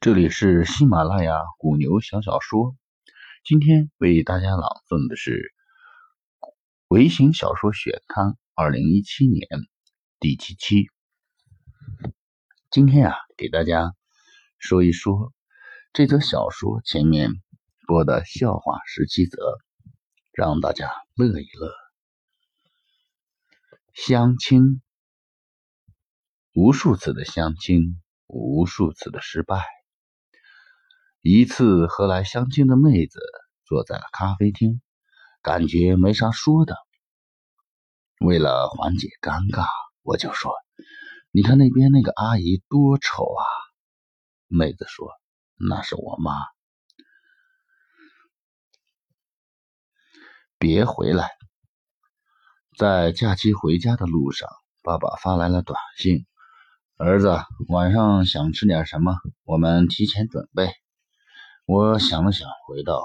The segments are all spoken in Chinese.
这里是喜马拉雅古牛小小说，今天为大家朗诵的是《微型小说选刊》二零一七年第七期。今天啊，给大家说一说这则小说前面播的笑话十七则，让大家乐一乐。相亲，无数次的相亲，无数次的失败。一次和来相亲的妹子坐在了咖啡厅，感觉没啥说的。为了缓解尴尬，我就说：“你看那边那个阿姨多丑啊！”妹子说：“那是我妈。”别回来。在假期回家的路上，爸爸发来了短信：“儿子，晚上想吃点什么？我们提前准备。”我想了想，回道：“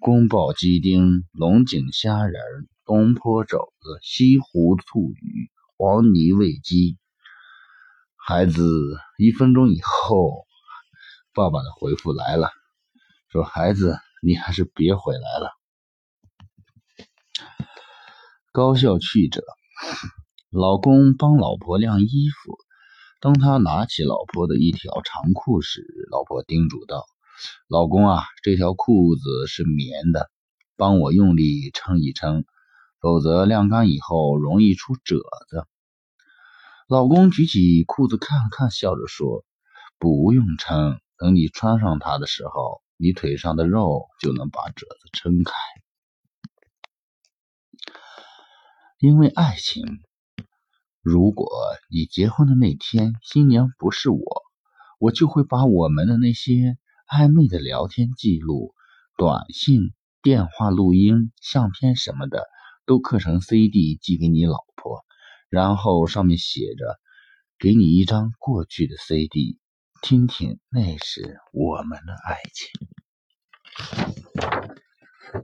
宫保鸡丁、龙井虾仁、东坡肘子、西湖醋鱼、黄泥味鸡。”孩子，一分钟以后，爸爸的回复来了，说：“孩子，你还是别回来了。”高效去者。老公帮老婆晾衣服，当他拿起老婆的一条长裤时，老婆叮嘱道。老公啊，这条裤子是棉的，帮我用力撑一撑，否则晾干以后容易出褶子。老公举起裤子看了看，笑着说：“不用撑，等你穿上它的时候，你腿上的肉就能把褶子撑开。”因为爱情，如果你结婚的那天新娘不是我，我就会把我们的那些。暧昧的聊天记录、短信、电话录音、相片什么的，都刻成 CD 寄给你老婆，然后上面写着：“给你一张过去的 CD，听听那时我们的爱情。”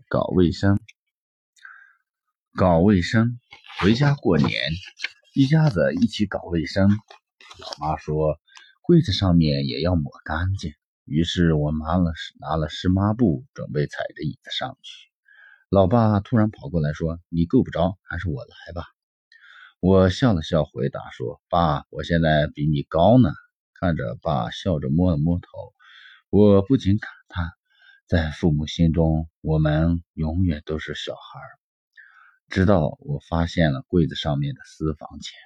搞卫生，搞卫生，回家过年，一家子一起搞卫生。老妈说：“柜子上面也要抹干净。”于是我拿了拿了湿抹布，准备踩着椅子上去。老爸突然跑过来说：“你够不着，还是我来吧。”我笑了笑，回答说：“爸，我现在比你高呢。”看着爸笑着摸了摸头，我不禁感叹：在父母心中，我们永远都是小孩。直到我发现了柜子上面的私房钱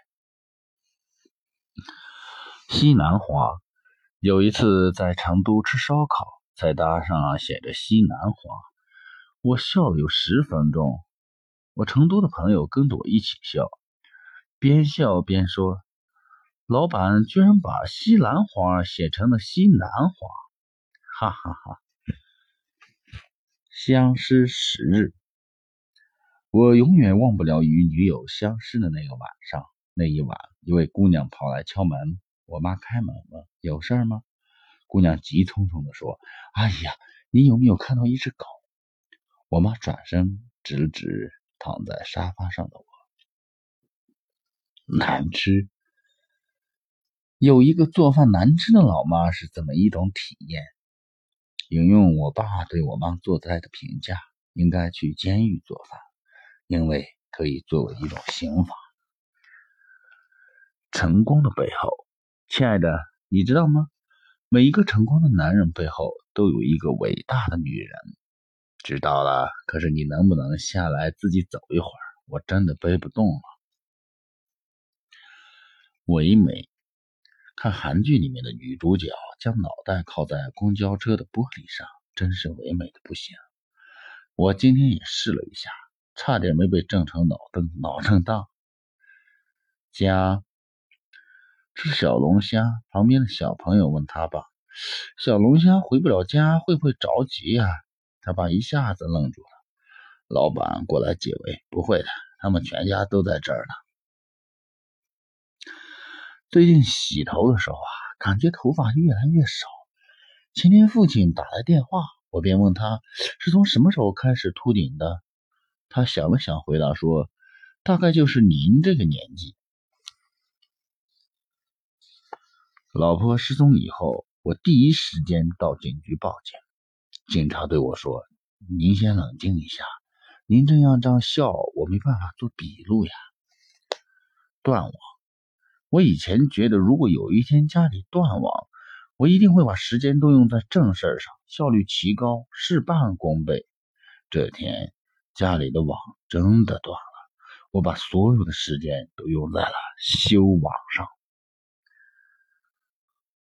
——西兰花。有一次在成都吃烧烤，菜单上写着西兰花，我笑了有十分钟。我成都的朋友跟着我一起笑，边笑边说：“老板居然把西兰花写成了西南花！”哈哈哈。相识十日，我永远忘不了与女友相识的那个晚上。那一晚，一位姑娘跑来敲门。我妈开门了，有事儿吗？姑娘急匆匆地说：“哎呀，你有没有看到一只狗？”我妈转身指了指躺在沙发上的我，难吃。有一个做饭难吃的老妈是怎么一种体验？引用我爸对我妈做菜的评价：应该去监狱做饭，因为可以作为一种刑罚。成功的背后。亲爱的，你知道吗？每一个成功的男人背后都有一个伟大的女人。知道了，可是你能不能下来自己走一会儿？我真的背不动了。唯美，看韩剧里面的女主角将脑袋靠在公交车的玻璃上，真是唯美的不行。我今天也试了一下，差点没被震成脑震脑震荡。家。吃小龙虾，旁边的小朋友问他爸：“小龙虾回不了家，会不会着急呀？”他爸一下子愣住了。老板过来解围：“不会的，他们全家都在这儿呢。”最近洗头的时候啊，感觉头发越来越少。前天父亲打来电话，我便问他是从什么时候开始秃顶的。他想了想，回答说：“大概就是您这个年纪。”老婆失踪以后，我第一时间到警局报警。警察对我说：“您先冷静一下，您这样这样笑，我没办法做笔录呀。”断网。我以前觉得，如果有一天家里断网，我一定会把时间都用在正事上，效率提高，事半功倍。这天家里的网真的断了，我把所有的时间都用在了修网上。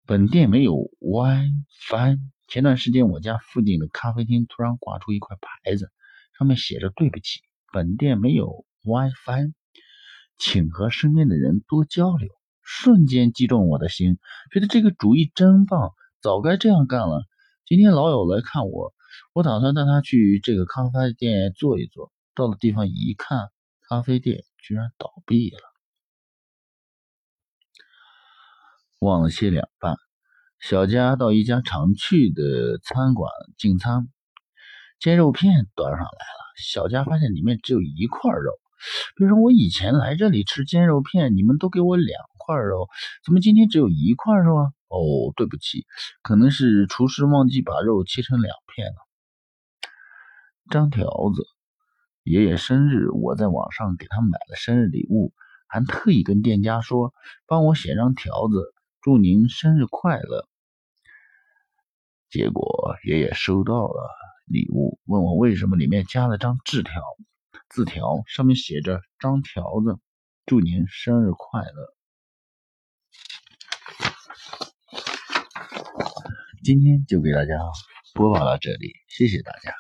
本店没有 WiFi。前段时间，我家附近的咖啡厅突然挂出一块牌子，上面写着“对不起，本店没有 WiFi，请和身边的人多交流”。瞬间击中我的心，觉得这个主意真棒，早该这样干了。今天老友来看我，我打算带他去这个咖啡店坐一坐。到了地方一看，咖啡店居然倒闭了。忘了切两半，小佳到一家常去的餐馆进餐，煎肉片端上来了。小佳发现里面只有一块肉，比如说我以前来这里吃煎肉片，你们都给我两块肉，怎么今天只有一块肉啊？哦，对不起，可能是厨师忘记把肉切成两片了。张条子，爷爷生日，我在网上给他买了生日礼物，还特意跟店家说，帮我写张条子。祝您生日快乐。结果爷爷收到了礼物，问我为什么里面加了张字条，字条上面写着“张条子，祝您生日快乐”。今天就给大家播报到这里，谢谢大家。